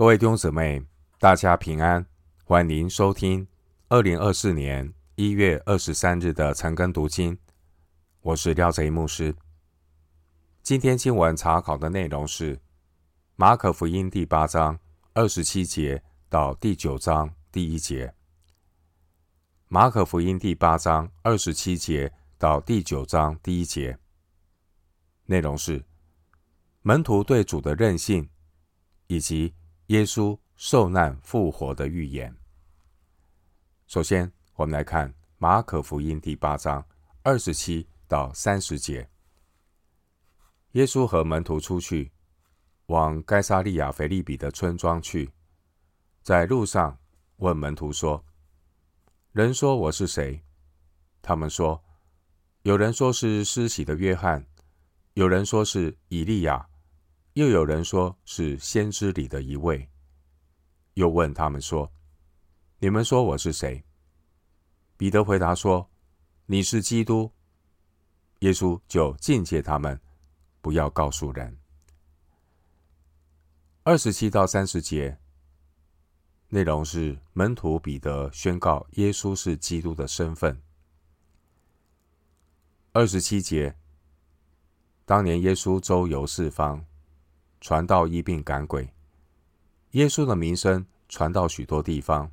各位弟兄姊妹，大家平安，欢迎收听二零二四年一月二十三日的晨更读经。我是廖泽一牧师。今天经文查考的内容是马可福音第八章二十七节到第九章第一节。马可福音第八章二十七节到第九章第一节，内容是门徒对主的任性，以及耶稣受难复活的预言。首先，我们来看马可福音第八章二十七到三十节。耶稣和门徒出去，往该萨利亚腓利比的村庄去，在路上问门徒说：“人说我是谁？”他们说：“有人说是施洗的约翰，有人说是以利亚。”又有人说是先知里的一位，又问他们说：“你们说我是谁？”彼得回答说：“你是基督。”耶稣就禁戒他们，不要告诉人。二十七到三十节内容是门徒彼得宣告耶稣是基督的身份。二十七节，当年耶稣周游四方。传道、医病、赶鬼，耶稣的名声传到许多地方，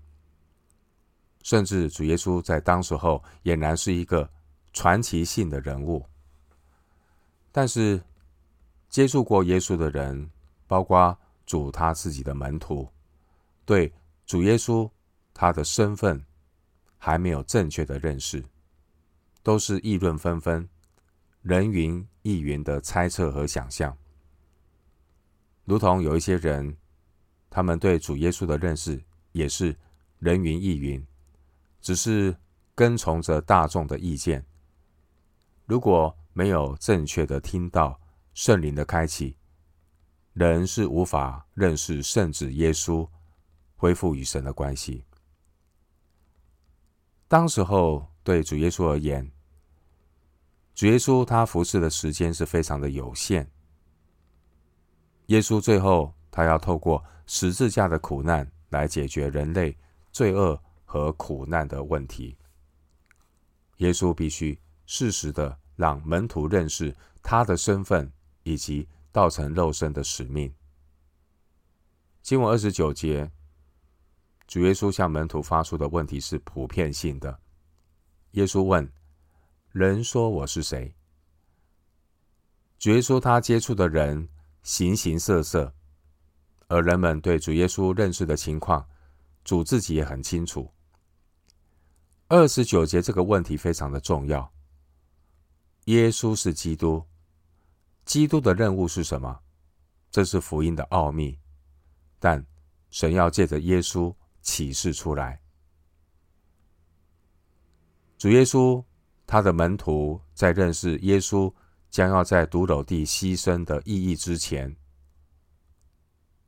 甚至主耶稣在当时候俨然是一个传奇性的人物。但是，接触过耶稣的人，包括主他自己的门徒，对主耶稣他的身份还没有正确的认识，都是议论纷纷、人云亦云的猜测和想象。如同有一些人，他们对主耶稣的认识也是人云亦云，只是跟从着大众的意见。如果没有正确的听到圣灵的开启，人是无法认识圣子耶稣，恢复与神的关系。当时候对主耶稣而言，主耶稣他服侍的时间是非常的有限。耶稣最后，他要透过十字架的苦难来解决人类罪恶和苦难的问题。耶稣必须适时的让门徒认识他的身份以及道成肉身的使命。经文二十九节，主耶稣向门徒发出的问题是普遍性的。耶稣问：“人说我是谁？”主耶稣他接触的人。形形色色，而人们对主耶稣认识的情况，主自己也很清楚。二十九节这个问题非常的重要。耶稣是基督，基督的任务是什么？这是福音的奥秘，但神要借着耶稣启示出来。主耶稣他的门徒在认识耶稣。将要在髑髅地牺牲的意义之前，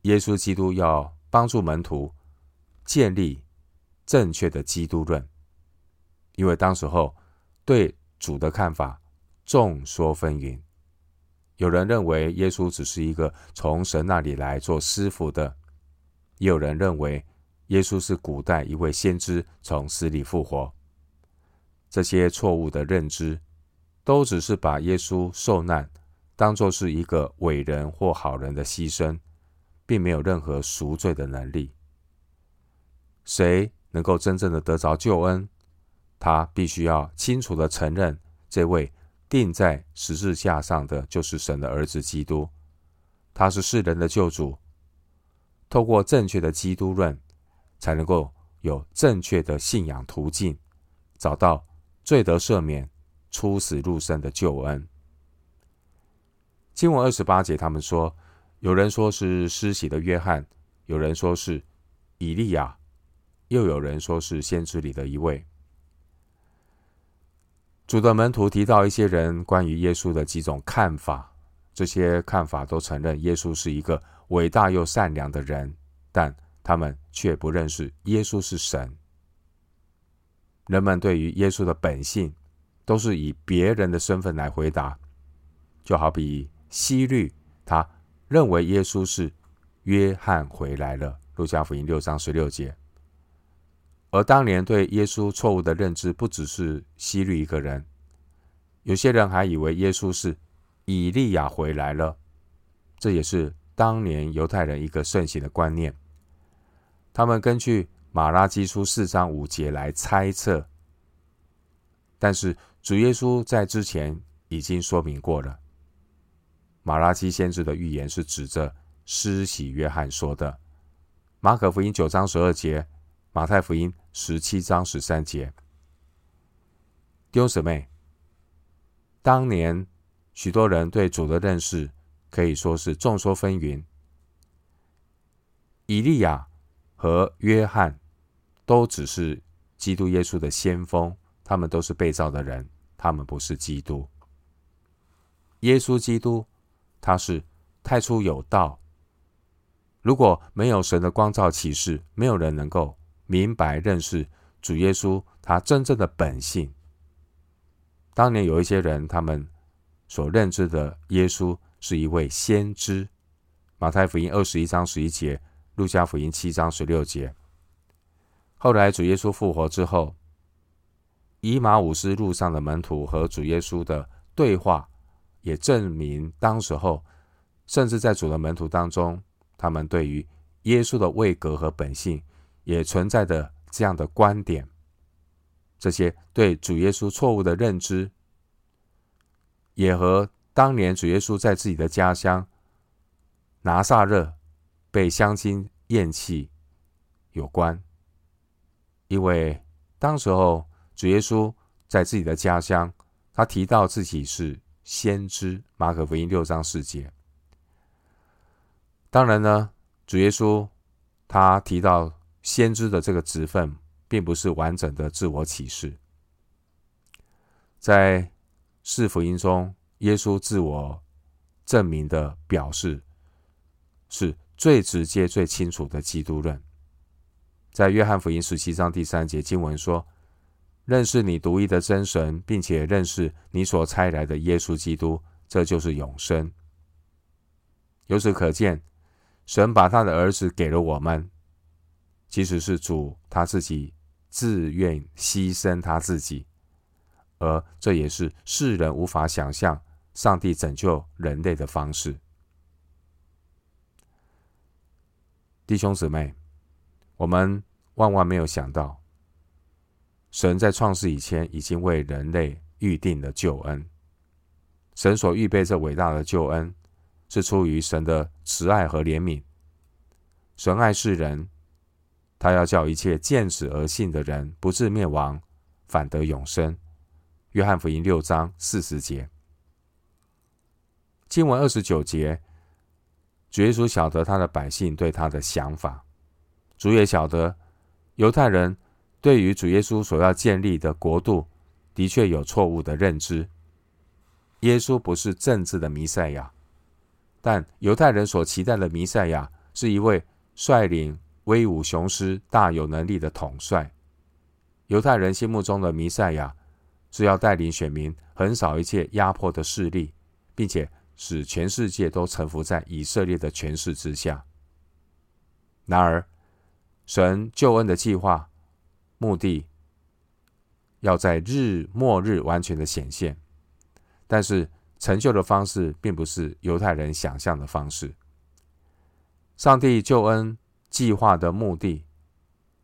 耶稣基督要帮助门徒建立正确的基督论，因为当时候对主的看法众说纷纭。有人认为耶稣只是一个从神那里来做师傅的，也有人认为耶稣是古代一位先知从死里复活。这些错误的认知。都只是把耶稣受难当作是一个伟人或好人的牺牲，并没有任何赎罪的能力。谁能够真正的得着救恩？他必须要清楚的承认，这位钉在十字架上的就是神的儿子基督，他是世人的救主。透过正确的基督论，才能够有正确的信仰途径，找到罪得赦免。出死入生的救恩。经文二十八节，他们说，有人说是施洗的约翰，有人说是以利亚，又有人说是先知里的一位。主的门徒提到一些人关于耶稣的几种看法，这些看法都承认耶稣是一个伟大又善良的人，但他们却不认识耶稣是神。人们对于耶稣的本性，都是以别人的身份来回答，就好比希律，他认为耶稣是约翰回来了。路加福音六章十六节。而当年对耶稣错误的认知，不只是希律一个人，有些人还以为耶稣是以利亚回来了，这也是当年犹太人一个盛行的观念。他们根据马拉基书四章五节来猜测，但是主耶稣在之前已经说明过了。马拉基先知的预言是指着施洗约翰说的。马可福音九章十二节，马太福音十七章十三节。弟兄姊妹，当年许多人对主的认识可以说是众说纷纭。以利亚和约翰都只是基督耶稣的先锋，他们都是被造的人，他们不是基督。耶稣基督。他是太初有道。如果没有神的光照启示，没有人能够明白认识主耶稣他真正的本性。当年有一些人，他们所认知的耶稣是一位先知。马太福音二十一章十一节，路加福音七章十六节。后来主耶稣复活之后，以马忤斯路上的门徒和主耶稣的对话。也证明，当时候，甚至在主的门徒当中，他们对于耶稣的位格和本性，也存在着这样的观点。这些对主耶稣错误的认知，也和当年主耶稣在自己的家乡拿撒勒被乡亲厌弃有关。因为当时候主耶稣在自己的家乡，他提到自己是。先知，马可福音六章四节。当然呢，主耶稣他提到先知的这个职分，并不是完整的自我启示。在四福音中，耶稣自我证明的表示，是最直接、最清楚的基督论。在约翰福音十七章第三节经文说。认识你独一的真神，并且认识你所差来的耶稣基督，这就是永生。由此可见，神把他的儿子给了我们，其实是主他自己自愿牺牲他自己，而这也是世人无法想象上帝拯救人类的方式。弟兄姊妹，我们万万没有想到。神在创世以前已经为人类预定了救恩。神所预备这伟大的救恩，是出于神的慈爱和怜悯。神爱世人，他要叫一切见死而信的人不至灭亡，反得永生。约翰福音六章四十节。经文二十九节，主耶稣晓得他的百姓对他的想法，主也晓得犹太人。对于主耶稣所要建立的国度，的确有错误的认知。耶稣不是政治的弥赛亚，但犹太人所期待的弥赛亚是一位率领威武雄狮、大有能力的统帅。犹太人心目中的弥赛亚是要带领选民横扫一切压迫的势力，并且使全世界都臣服在以色列的权势之下。然而，神救恩的计划。目的要在日末日完全的显现，但是成就的方式并不是犹太人想象的方式。上帝救恩计划的目的，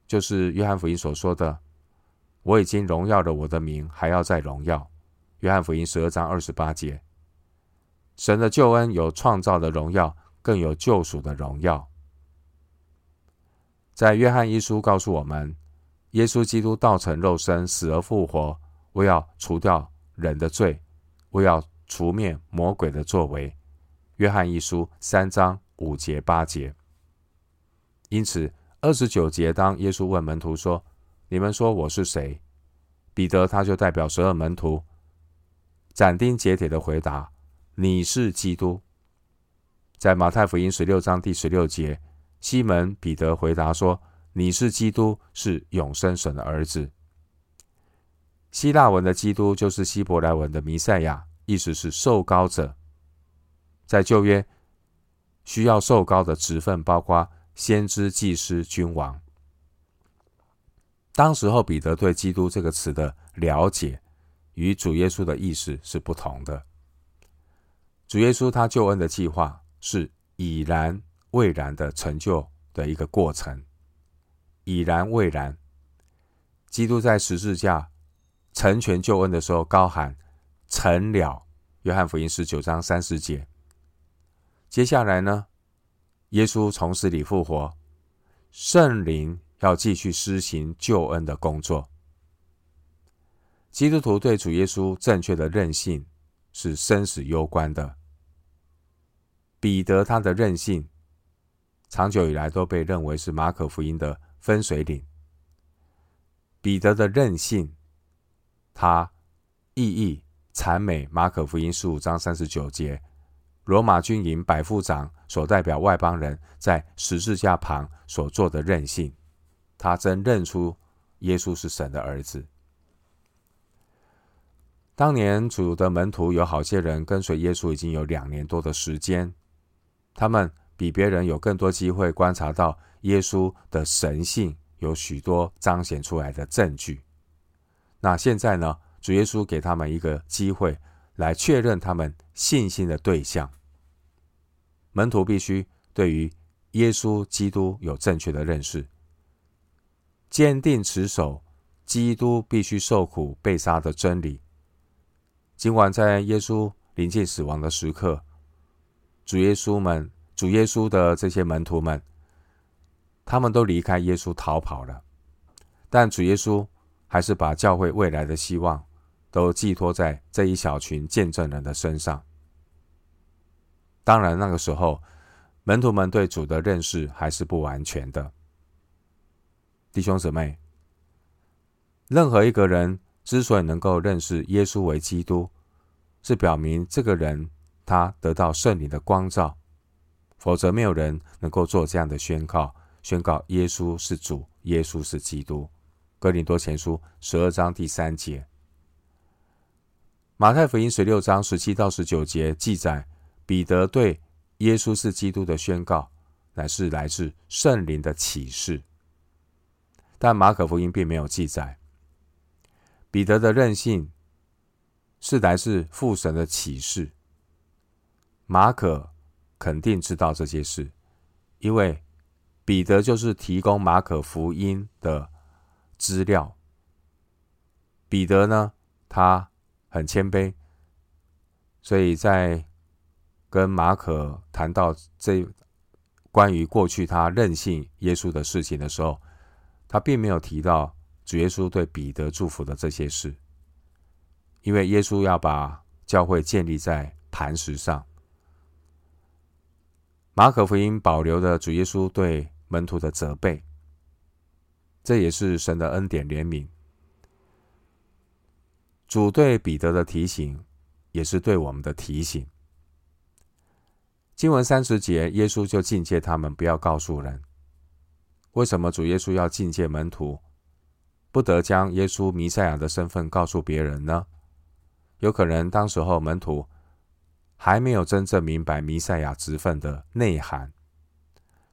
就是约翰福音所说的：“我已经荣耀了我的名，还要再荣耀。”约翰福音十二章二十八节。神的救恩有创造的荣耀，更有救赎的荣耀。在约翰一书告诉我们。耶稣基督道成肉身，死而复活，为要除掉人的罪，为要除灭魔鬼的作为。约翰一书三章五节八节。因此，二十九节，当耶稣问门徒说：“你们说我是谁？”彼得他就代表十二门徒，斩钉截铁的回答：“你是基督。”在马太福音十六章第十六节，西门彼得回答说。你是基督，是永生神的儿子。希腊文的基督就是希伯来文的弥赛亚，意思是受膏者。在旧约，需要受膏的职分，包括先知、祭司、君王。当时候，彼得对“基督”这个词的了解，与主耶稣的意思是不同的。主耶稣他救恩的计划是已然未然的成就的一个过程，已然未然。基督在十字架成全救恩的时候，高喊“成了”。约翰福音十九章三十节。接下来呢，耶稣从死里复活，圣灵要继续施行救恩的工作。基督徒对主耶稣正确的任性是生死攸关的。彼得他的任性，长久以来都被认为是马可福音的分水岭。彼得的任性，他意义惨美马可福音十五章三十九节。罗马军营百夫长所代表外邦人在十字架旁所做的任性，他真认出耶稣是神的儿子。当年主的门徒有好些人跟随耶稣已经有两年多的时间，他们比别人有更多机会观察到耶稣的神性，有许多彰显出来的证据。那现在呢，主耶稣给他们一个机会。来确认他们信心的对象，门徒必须对于耶稣基督有正确的认识，坚定持守基督必须受苦被杀的真理。尽管在耶稣临近死亡的时刻，主耶稣们、主耶稣的这些门徒们，他们都离开耶稣逃跑了，但主耶稣还是把教会未来的希望。都寄托在这一小群见证人的身上。当然，那个时候门徒们对主的认识还是不完全的。弟兄姊妹，任何一个人之所以能够认识耶稣为基督，是表明这个人他得到圣灵的光照，否则没有人能够做这样的宣告：宣告耶稣是主，耶稣是基督。哥林多前书十二章第三节。马太福音十六章十七到十九节记载，彼得对耶稣是基督的宣告，乃是来自圣灵的启示。但马可福音并没有记载彼得的任性是来自父神的启示。马可肯定知道这些事，因为彼得就是提供马可福音的资料。彼得呢，他。很谦卑，所以在跟马可谈到这关于过去他任性耶稣的事情的时候，他并没有提到主耶稣对彼得祝福的这些事，因为耶稣要把教会建立在磐石上。马可福音保留的主耶稣对门徒的责备，这也是神的恩典怜悯。主对彼得的提醒，也是对我们的提醒。经文三十节，耶稣就警戒他们不要告诉人。为什么主耶稣要警戒门徒，不得将耶稣弥赛亚的身份告诉别人呢？有可能当时候门徒还没有真正明白弥赛亚职分的内涵，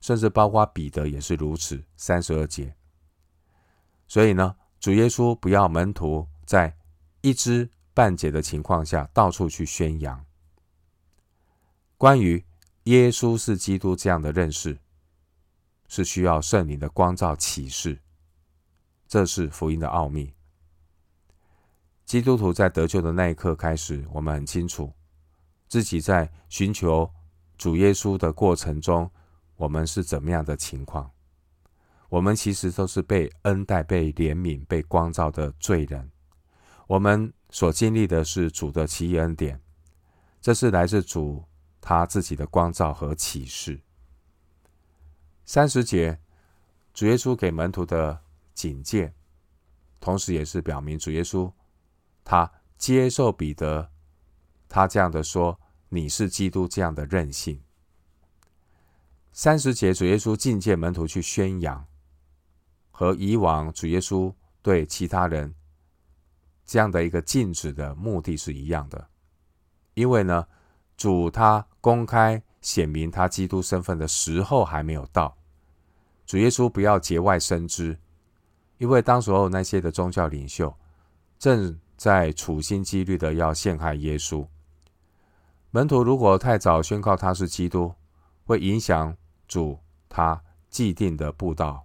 甚至包括彼得也是如此。三十二节，所以呢，主耶稣不要门徒在一知半解的情况下，到处去宣扬关于耶稣是基督这样的认识，是需要圣灵的光照启示。这是福音的奥秘。基督徒在得救的那一刻开始，我们很清楚自己在寻求主耶稣的过程中，我们是怎么样的情况。我们其实都是被恩待、被怜悯、被光照的罪人。我们所经历的是主的奇异恩典，这是来自主他自己的光照和启示。三十节，主耶稣给门徒的警戒，同时也是表明主耶稣他接受彼得他这样的说：“你是基督”这样的任性。三十节，主耶稣警戒门徒去宣扬，和以往主耶稣对其他人。这样的一个禁止的目的是一样的，因为呢，主他公开显明他基督身份的时候还没有到。主耶稣不要节外生枝，因为当时候那些的宗教领袖正在处心积虑的要陷害耶稣。门徒如果太早宣告他是基督，会影响主他既定的布道。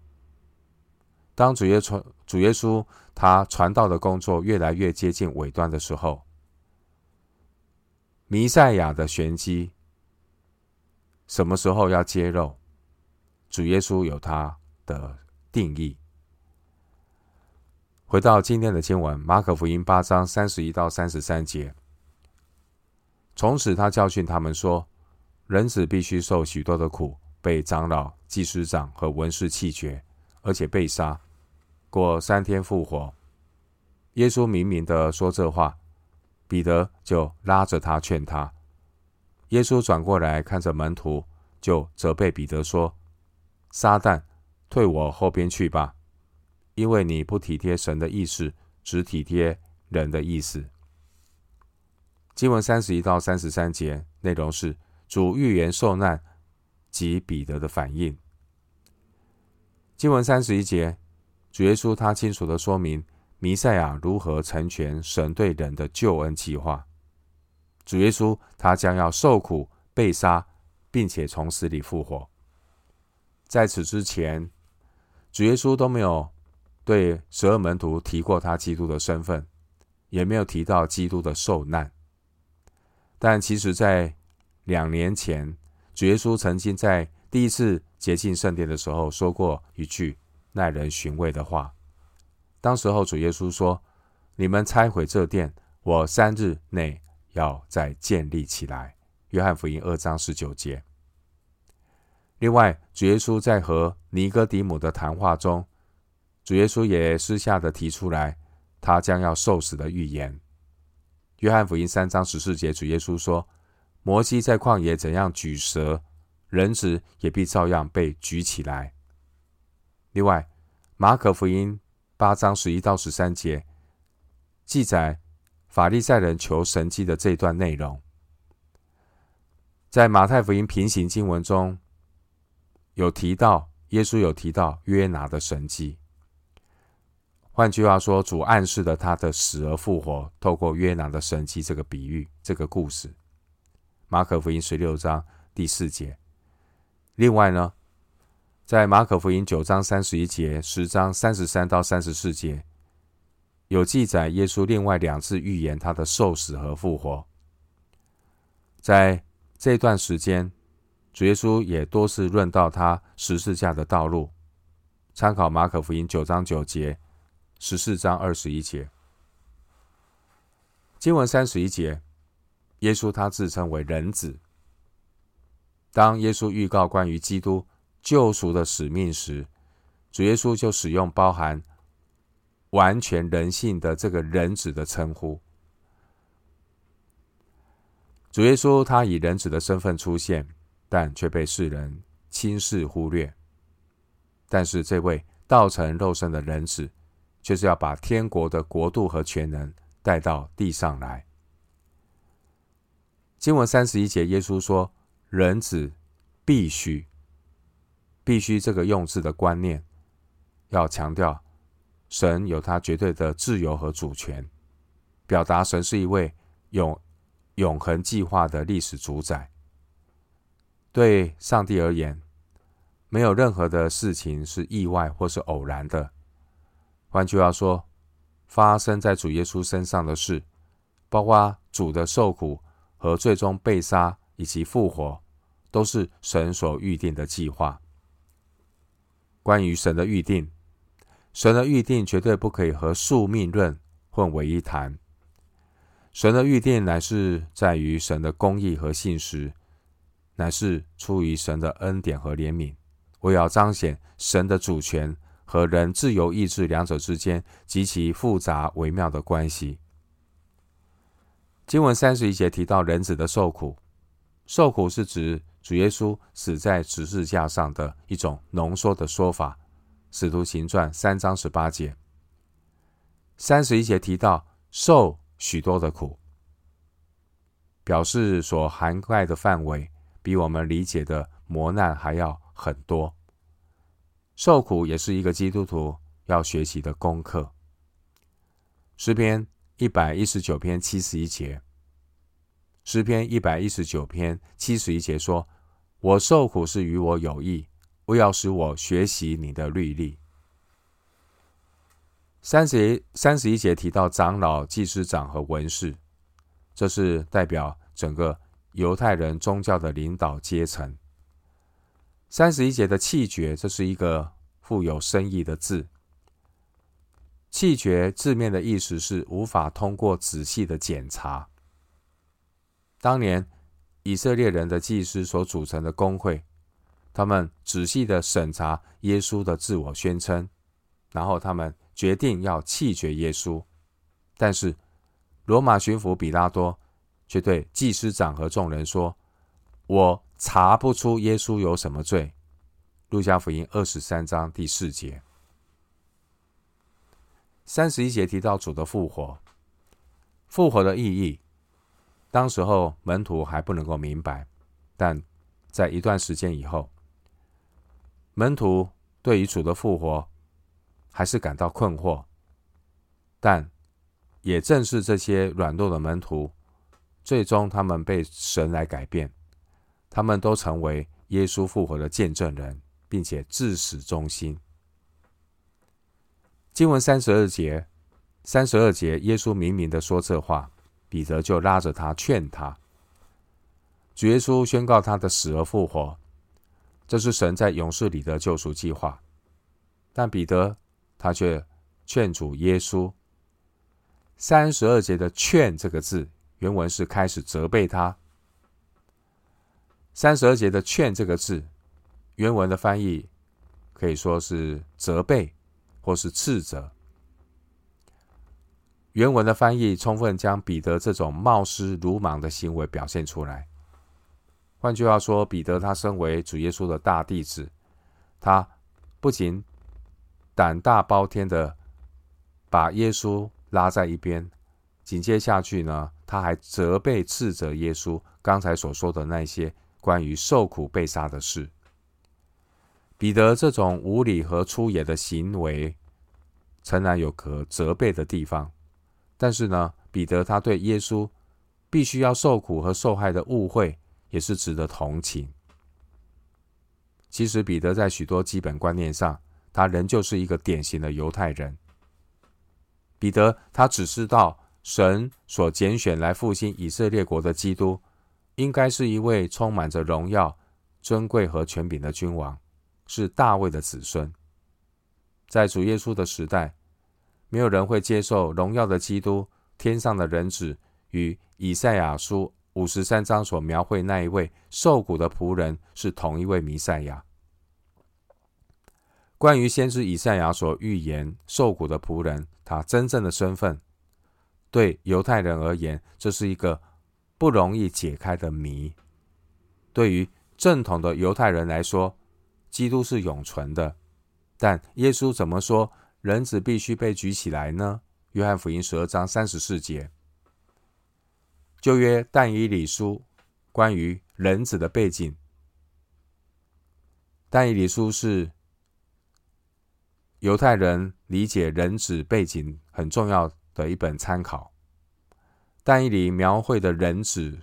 当主耶稣主耶稣他传道的工作越来越接近尾端的时候，弥赛亚的玄机什么时候要揭露？主耶稣有他的定义。回到今天的经文，马可福音八章三十一到三十三节。从此，他教训他们说：“人子必须受许多的苦，被长老、祭司长和文士弃绝，而且被杀，过三天复活。”耶稣明明的说这话，彼得就拉着他劝他。耶稣转过来看着门徒，就责备彼得说。撒旦，退我后边去吧，因为你不体贴神的意思，只体贴人的意思。经文三十一到三十三节内容是主预言受难及彼得的反应。经文三十一节，主耶稣他清楚的说明弥赛亚如何成全神对人的救恩计划。主耶稣他将要受苦、被杀，并且从死里复活。在此之前，主耶稣都没有对十二门徒提过他基督的身份，也没有提到基督的受难。但其实，在两年前，主耶稣曾经在第一次洁净圣殿的时候说过一句耐人寻味的话。当时候，主耶稣说：“你们拆毁这殿，我三日内要再建立起来。”约翰福音二章十九节。另外，主耶稣在和尼哥底母的谈话中，主耶稣也私下的提出来，他将要受死的预言。约翰福音三章十四节，主耶稣说：“摩西在旷野怎样举蛇，人子也必照样被举起来。”另外，马可福音八章十一到十三节记载法利赛人求神迹的这段内容，在马太福音平行经文中。有提到耶稣有提到约拿的神迹，换句话说，主暗示了他的死而复活，透过约拿的神迹这个比喻，这个故事。马可福音十六章第四节。另外呢，在马可福音九章三十一节、十章三十三到三十四节，有记载耶稣另外两次预言他的受死和复活。在这段时间。主耶稣也多次论到他十字架的道路，参考马可福音九章九节、十四章二十一节。经文三十一节，耶稣他自称为人子。当耶稣预告关于基督救赎的使命时，主耶稣就使用包含完全人性的这个人子的称呼。主耶稣他以人子的身份出现。但却被世人轻视忽略。但是这位道成肉身的人子，却是要把天国的国度和权能带到地上来。经文三十一节，耶稣说：“人子必须，必须。”这个用字的观念，要强调神有他绝对的自由和主权，表达神是一位永永恒计划的历史主宰。对上帝而言，没有任何的事情是意外或是偶然的。换句话说，发生在主耶稣身上的事，包括主的受苦和最终被杀以及复活，都是神所预定的计划。关于神的预定，神的预定绝对不可以和宿命论混为一谈。神的预定乃是在于神的公义和信实。乃是出于神的恩典和怜悯，为要彰显神的主权和人自由意志两者之间极其复杂微妙的关系。经文三十一节提到人子的受苦，受苦是指主耶稣死在十字架上的一种浓缩的说法。使徒行传三章十八节，三十一节提到受许多的苦，表示所涵盖的范围。比我们理解的磨难还要很多。受苦也是一个基督徒要学习的功课。诗篇一百一十九篇七十一节，诗篇一百一十九篇七十一节说：“我受苦是与我有益，为要使我学习你的律例。”三十一三十一节提到长老、祭司长和文士，这是代表整个犹太人宗教的领导阶层。三十一节的弃绝，这是一个富有深意的字。弃绝字面的意思是无法通过仔细的检查。当年以色列人的祭司所组成的工会，他们仔细的审查耶稣的自我宣称，然后他们决定要弃绝耶稣。但是罗马巡抚比拉多。却对祭司长和众人说：“我查不出耶稣有什么罪。”路加福音二十三章第四节。三十一节提到主的复活，复活的意义，当时候门徒还不能够明白，但在一段时间以后，门徒对于主的复活还是感到困惑，但也正是这些软弱的门徒。最终，他们被神来改变，他们都成为耶稣复活的见证人，并且至死忠心。经文三十二节，三十二节，耶稣明明的说这话，彼得就拉着他劝他。主耶稣宣告他的死而复活，这是神在勇士里的救赎计划。但彼得他却劝阻耶稣。三十二节的“劝”这个字。原文是开始责备他。三十二节的“劝”这个字，原文的翻译可以说是责备或是斥责。原文的翻译充分将彼得这种冒失鲁莽的行为表现出来。换句话说，彼得他身为主耶稣的大弟子，他不仅胆大包天的把耶稣拉在一边，紧接下去呢，他还责备、斥责耶稣刚才所说的那些关于受苦、被杀的事。彼得这种无礼和粗野的行为，诚然有可责备的地方，但是呢，彼得他对耶稣必须要受苦和受害的误会，也是值得同情。其实，彼得在许多基本观念上，他仍旧是一个典型的犹太人。彼得他只知道。神所拣选来复兴以色列国的基督，应该是一位充满着荣耀、尊贵和权柄的君王，是大卫的子孙。在主耶稣的时代，没有人会接受荣耀的基督、天上的人子与以赛亚书五十三章所描绘那一位受苦的仆人是同一位弥赛亚。关于先知以赛亚所预言受苦的仆人，他真正的身份。对犹太人而言，这是一个不容易解开的谜。对于正统的犹太人来说，基督是永存的。但耶稣怎么说人子必须被举起来呢？约翰福音十二章三十四节。旧约但以理书关于人子的背景，但以理书是犹太人理解人子背景很重要的一本参考，但以理描绘的人子，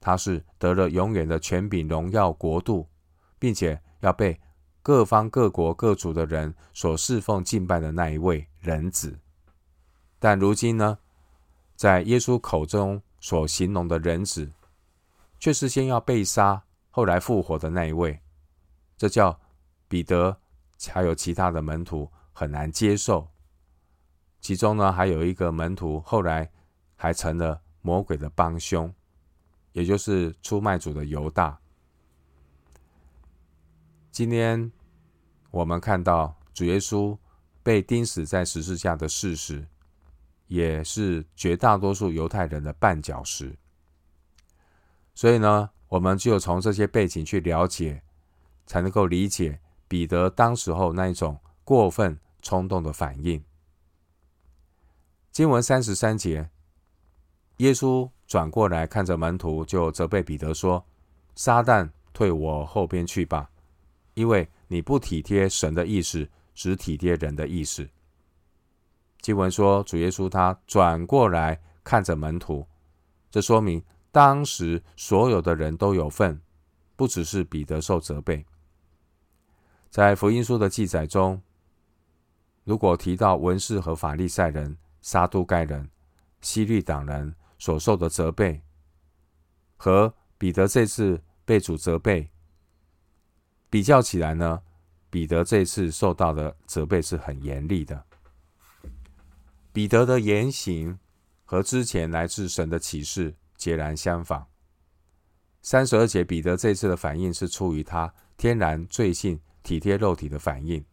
他是得了永远的权柄、荣耀、国度，并且要被各方各国各族的人所侍奉敬拜的那一位人子。但如今呢，在耶稣口中所形容的人子，却是先要被杀，后来复活的那一位。这叫彼得还有其他的门徒很难接受。其中呢，还有一个门徒，后来还成了魔鬼的帮凶，也就是出卖主的犹大。今天我们看到主耶稣被钉死在十字架的事实，也是绝大多数犹太人的绊脚石。所以呢，我们只有从这些背景去了解，才能够理解彼得当时候那一种过分冲动的反应。经文三十三节，耶稣转过来看着门徒，就责备彼得说：“撒旦，退我后边去吧，因为你不体贴神的意思，只体贴人的意思。”经文说，主耶稣他转过来看着门徒，这说明当时所有的人都有份，不只是彼得受责备。在福音书的记载中，如果提到文士和法利赛人、撒都该人、希律党人所受的责备，和彼得这次被主责备比较起来呢，彼得这次受到的责备是很严厉的。彼得的言行和之前来自神的启示截然相反。三十二节，彼得这次的反应是出于他天然罪性、体贴肉体的反应。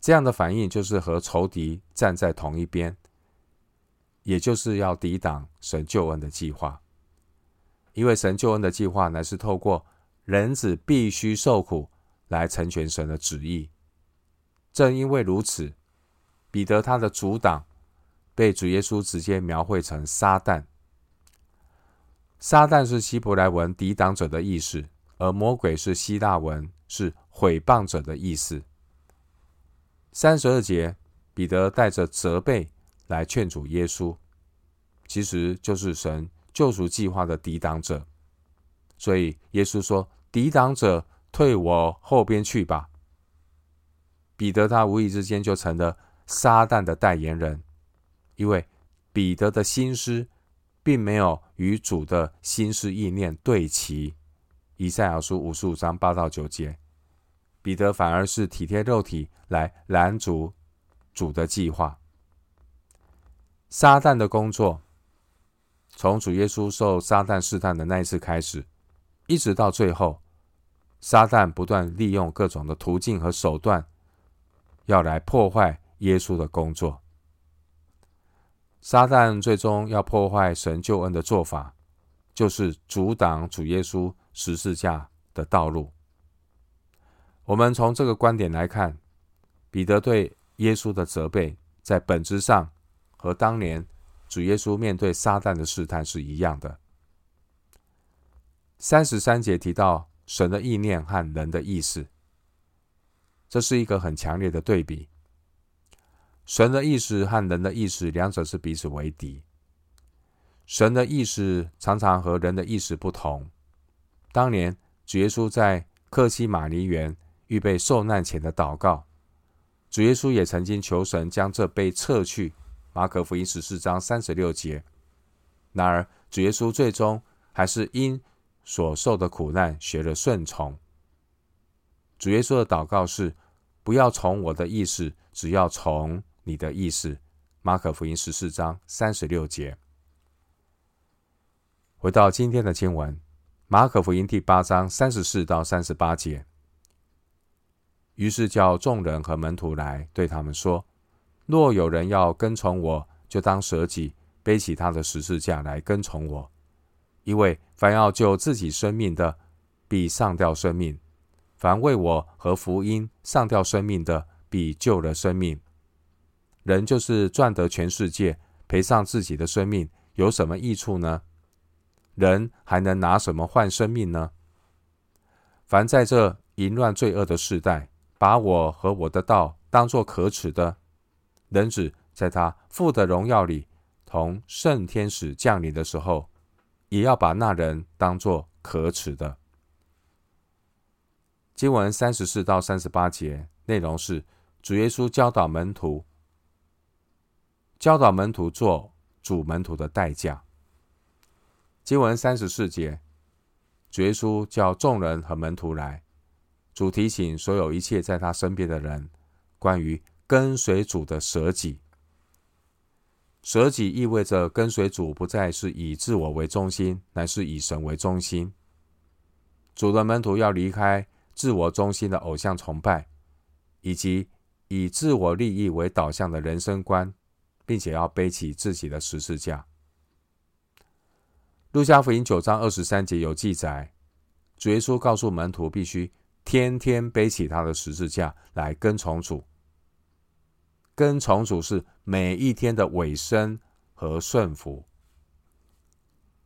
这样的反应就是和仇敌站在同一边，也就是要抵挡神救恩的计划。因为神救恩的计划乃是透过人子必须受苦来成全神的旨意。正因为如此，彼得他的阻挡。被主耶稣直接描绘成撒旦。撒旦是希伯来文“抵挡者”的意思，而魔鬼是希腊文是“毁谤者”的意思。三十二节，彼得带着责备来劝阻耶稣，其实就是神救赎计划的抵挡者。所以耶稣说：“抵挡者，退我后边去吧。”彼得他无意之间就成了撒旦的代言人。因为彼得的心思并没有与主的心思意念对齐，以赛亚书五十五章八到九节，彼得反而是体贴肉体来拦阻主的计划。撒旦的工作，从主耶稣受撒旦试探的那一次开始，一直到最后，撒旦不断利用各种的途径和手段，要来破坏耶稣的工作。撒旦最终要破坏神救恩的做法，就是阻挡主耶稣十字架的道路。我们从这个观点来看，彼得对耶稣的责备，在本质上和当年主耶稣面对撒旦的试探是一样的。三十三节提到神的意念和人的意识，这是一个很强烈的对比。神的意思和人的意识，两者是彼此为敌。神的意思常常和人的意识不同。当年主耶稣在客西马尼园预备受难前的祷告，主耶稣也曾经求神将这杯撤去。马可福音十四章三十六节。然而，主耶稣最终还是因所受的苦难学了顺从。主耶稣的祷告是：不要从我的意思，只要从。你的意思，马可福音十四章三十六节。回到今天的经文，马可福音第八章三十四到三十八节。于是叫众人和门徒来，对他们说：若有人要跟从我，就当舍己，背起他的十字架来跟从我。因为凡要救自己生命的，必上吊生命；凡为我和福音上吊生命的，必救了生命。人就是赚得全世界，赔上自己的生命，有什么益处呢？人还能拿什么换生命呢？凡在这淫乱罪恶的世代，把我和我的道当作可耻的，人只在他父的荣耀里，同圣天使降临的时候，也要把那人当作可耻的。经文三十四到三十八节内容是主耶稣教导门徒。教导门徒做主门徒的代价。经文三十四节，主耶稣叫众人和门徒来，主提醒所有一切在他身边的人，关于跟随主的舍己。舍己意味着跟随主不再是以自我为中心，乃是以神为中心。主的门徒要离开自我中心的偶像崇拜，以及以自我利益为导向的人生观。并且要背起自己的十字架。路加福音九章二十三节有记载，主耶稣告诉门徒，必须天天背起他的十字架来跟从主。跟从主是每一天的尾声和顺服。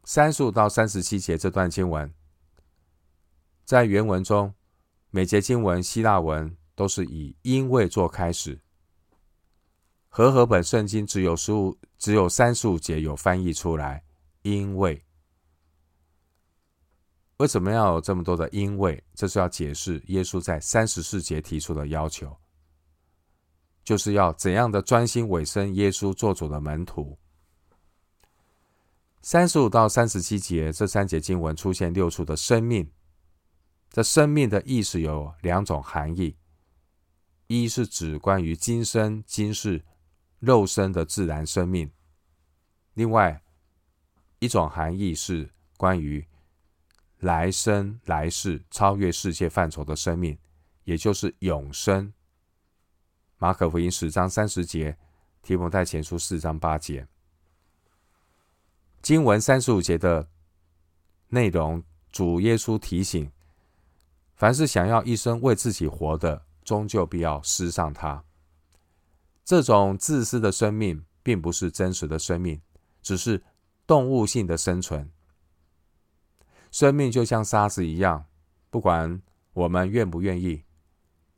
三十五到三十七节这段经文，在原文中，每节经文希腊文都是以“因为”做开始。和合本圣经只有十五，只有三十五节有翻译出来“因为”。为什么要有这么多的“因为”？这是要解释耶稣在三十四节提出的要求，就是要怎样的专心委身耶稣做主的门徒。三十五到三十七节这三节经文出现六处的生命，这生命的意思有两种含义：一是指关于今生今世肉身的自然生命；另外一种含义是关于。来生来世超越世界范畴的生命，也就是永生。马可福音十章三十节，提摩太前书四章八节，经文三十五节的内容，主耶稣提醒：凡是想要一生为自己活的，终究必要失上他。这种自私的生命，并不是真实的生命，只是动物性的生存。生命就像沙子一样，不管我们愿不愿意，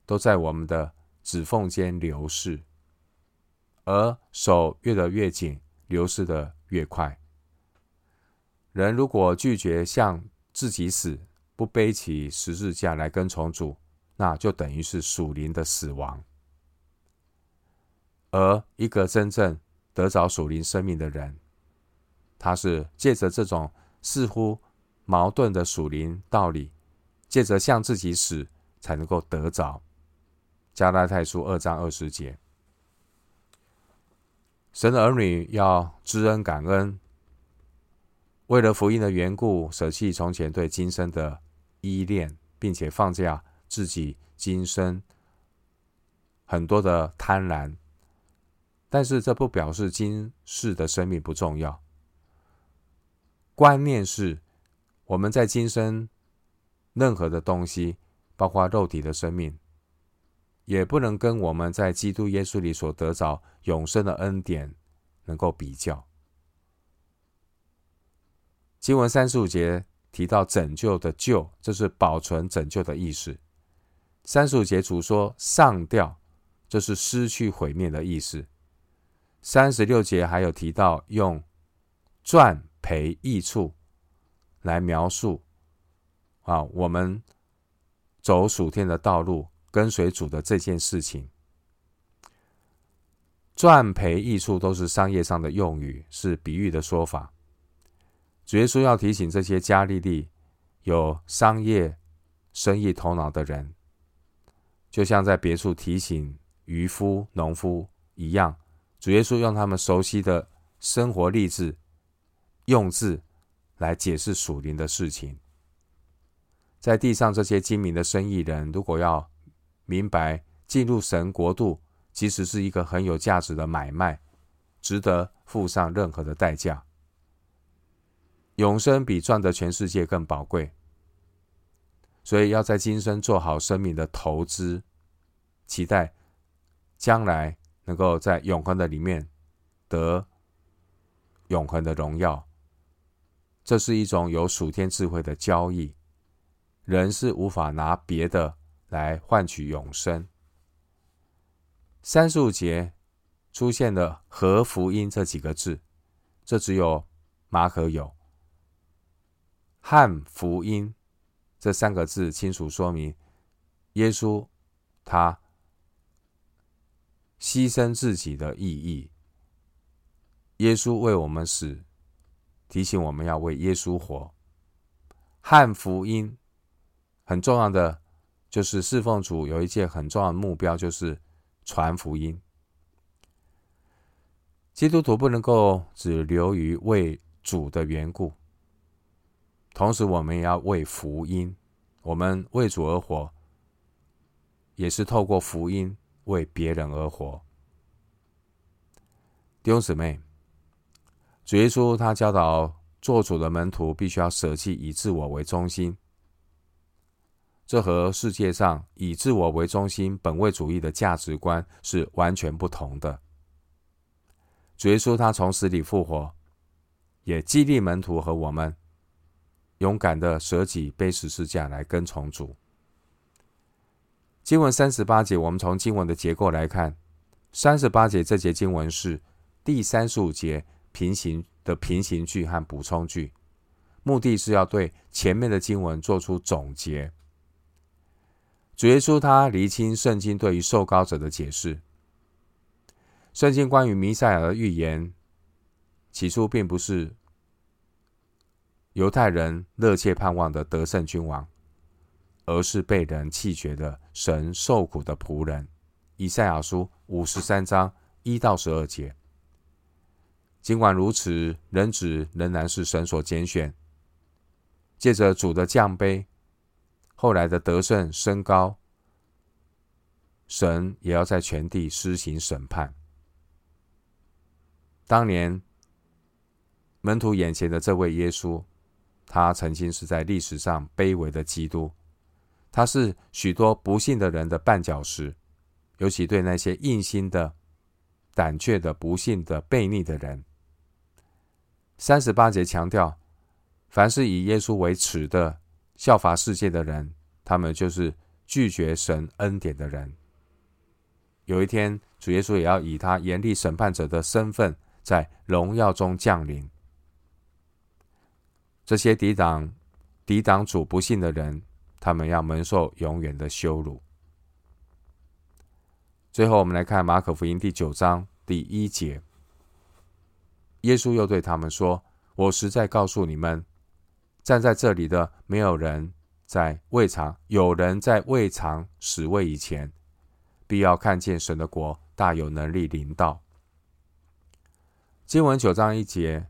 都在我们的指缝间流逝，而手越得越紧，流逝得越快。人如果拒绝向自己死，不背起十字架来跟从主，那就等于是属灵的死亡。而一个真正得着属灵生命的人，他是借着这种似乎矛盾的属灵道理，借着向自己死，才能够得着。加拉太书二章二十节，神的儿女要知恩感恩，为了福音的缘故，舍弃从前对今生的依恋，并且放下自己今生很多的贪婪。但是这不表示今世的生命不重要，观念是。我们在今生任何的东西，包括肉体的生命，也不能跟我们在基督耶稣里所得着永生的恩典能够比较。经文三十五节提到拯救的救，这是保存拯救的意思。三十五节主说上吊，这是失去毁灭的意思。三十六节还有提到用赚赔益处。来描述啊，我们走属天的道路，跟随主的这件事情，赚赔益处都是商业上的用语，是比喻的说法。主耶稣要提醒这些加利利有商业生意头脑的人，就像在别处提醒渔夫、农夫一样，主耶稣用他们熟悉的生活励志用字。来解释属灵的事情，在地上这些精明的生意人，如果要明白进入神国度，其实是一个很有价值的买卖，值得付上任何的代价。永生比赚得全世界更宝贵，所以要在今生做好生命的投资，期待将来能够在永恒的里面得永恒的荣耀。这是一种有属天智慧的交易，人是无法拿别的来换取永生。三十五节出现的“和福音”这几个字，这只有马可有。汉福音这三个字清楚说明，耶稣他牺牲自己的意义，耶稣为我们死。提醒我们要为耶稣活，汉福音很重要的就是侍奉主，有一件很重要的目标就是传福音。基督徒不能够只流于为主的缘故，同时我们也要为福音。我们为主而活，也是透过福音为别人而活。弟兄姊妹。主耶稣他教导做主的门徒必须要舍弃以自我为中心，这和世界上以自我为中心、本位主义的价值观是完全不同的。主耶稣他从死里复活，也激励门徒和我们勇敢的舍己背十字架来跟从主。经文三十八节，我们从经文的结构来看，三十八节这节经文是第三十五节平行的平行句和补充句，目的是要对前面的经文做出总结。主耶稣他厘清圣经对于受膏者的解释。圣经关于弥赛亚的预言，起初并不是犹太人热切盼望的得胜君王。而是被人弃绝的神受苦的仆人，以赛亚书五十三章一到十二节。尽管如此，人子仍然是神所拣选，借着主的降杯，后来的得胜升高，神也要在全地施行审判。当年门徒眼前的这位耶稣，他曾经是在历史上卑微的基督。他是许多不信的人的绊脚石，尤其对那些硬心的、胆怯的、不信的、悖逆的人。三十八节强调，凡是以耶稣为耻的、效法世界的人，他们就是拒绝神恩典的人。有一天，主耶稣也要以他严厉审判者的身份，在荣耀中降临。这些抵挡、抵挡主不信的人。他们要蒙受永远的羞辱。最后，我们来看马可福音第九章第一节，耶稣又对他们说：“我实在告诉你们，站在这里的没有人在未尝有人在未尝死位以前，必要看见神的国大有能力临到。”经文九章一节，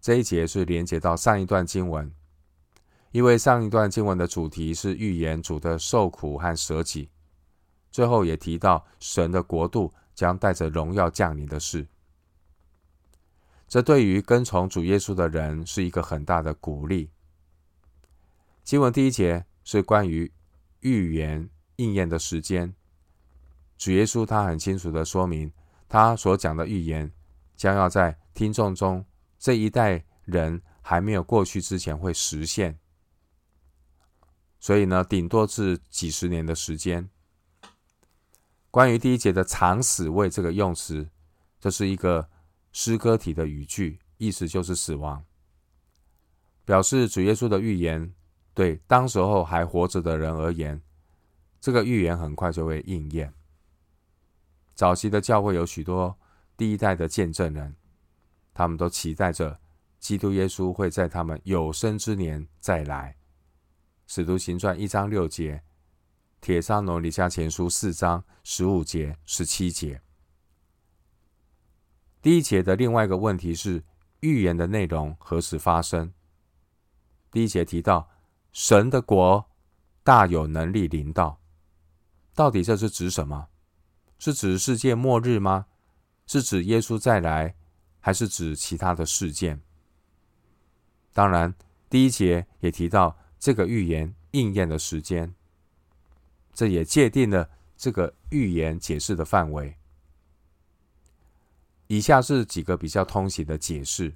这一节是连接到上一段经文。因为上一段经文的主题是预言主的受苦和舍己，最后也提到神的国度将带着荣耀降临的事。这对于跟从主耶稣的人是一个很大的鼓励。经文第一节是关于预言应验的时间，主耶稣他很清楚的说明，他所讲的预言将要在听众中这一代人还没有过去之前会实现。所以呢，顶多是几十年的时间。关于第一节的“尝死位”这个用词，这是一个诗歌体的语句，意思就是死亡，表示主耶稣的预言对当时候还活着的人而言，这个预言很快就会应验。早期的教会有许多第一代的见证人，他们都期待着基督耶稣会在他们有生之年再来。使徒行传一章六节，帖撒罗尼迦前书四章十五节、十七节。第一节的另外一个问题是预言的内容何时发生？第一节提到神的国大有能力临到，到底这是指什么？是指世界末日吗？是指耶稣再来，还是指其他的事件？当然，第一节也提到。这个预言应验的时间，这也界定了这个预言解释的范围。以下是几个比较通行的解释：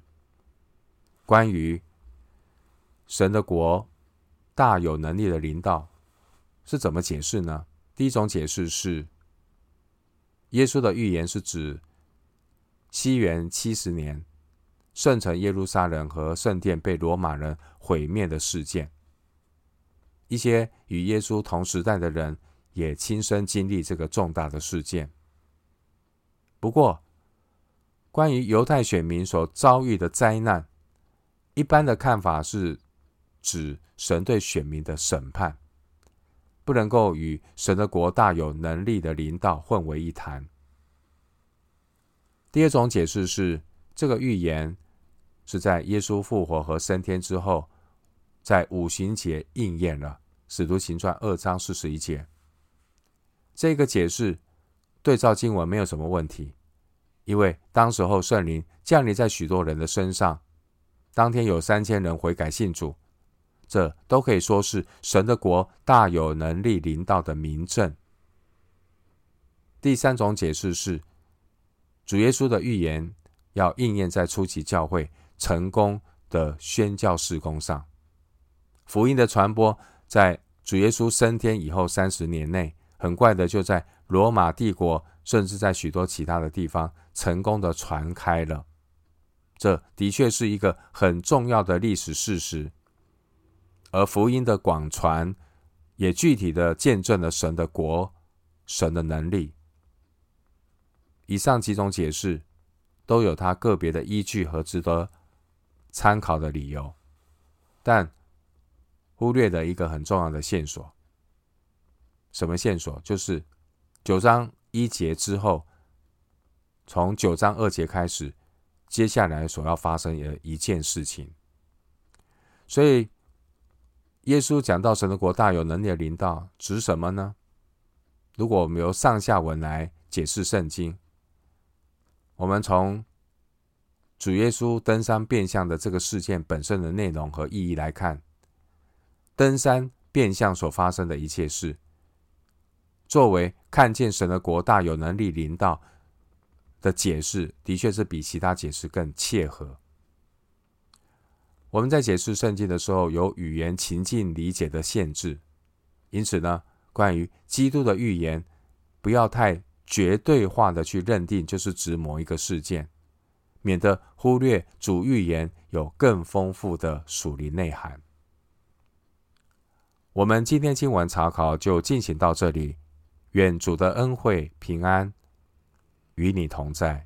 关于神的国大有能力的领导是怎么解释呢？第一种解释是，耶稣的预言是指西元七十年，圣城耶路撒冷和圣殿被罗马人毁灭的事件。一些与耶稣同时代的人也亲身经历这个重大的事件。不过，关于犹太选民所遭遇的灾难，一般的看法是指神对选民的审判，不能够与神的国大有能力的领导混为一谈。第二种解释是，这个预言是在耶稣复活和升天之后。在五行节应验了，《使徒行传》二章四十一节。这个解释对照经文没有什么问题，因为当时候圣灵降临在许多人的身上，当天有三千人悔改信主，这都可以说是神的国大有能力临到的明证。第三种解释是，主耶稣的预言要应验在初期教会成功的宣教事工上。福音的传播，在主耶稣升天以后三十年内，很快的就在罗马帝国，甚至在许多其他的地方，成功的传开了。这的确是一个很重要的历史事实。而福音的广传，也具体的见证了神的国、神的能力。以上几种解释，都有它个别的依据和值得参考的理由，但忽略了一个很重要的线索。什么线索？就是九章一节之后，从九章二节开始，接下来所要发生的一件事情。所以，耶稣讲到神的国大有能力的临到，指什么呢？如果我们由上下文来解释圣经，我们从主耶稣登山变相的这个事件本身的内容和意义来看，登山变相所发生的一切事。作为看见神的国大有能力临到的解释，的确是比其他解释更切合。我们在解释圣经的时候，有语言情境理解的限制，因此呢，关于基督的预言，不要太绝对化的去认定，就是指某一个事件，免得忽略主预言有更丰富的属灵内涵。我们今天经文查考就进行到这里。愿主的恩惠平安与你同在。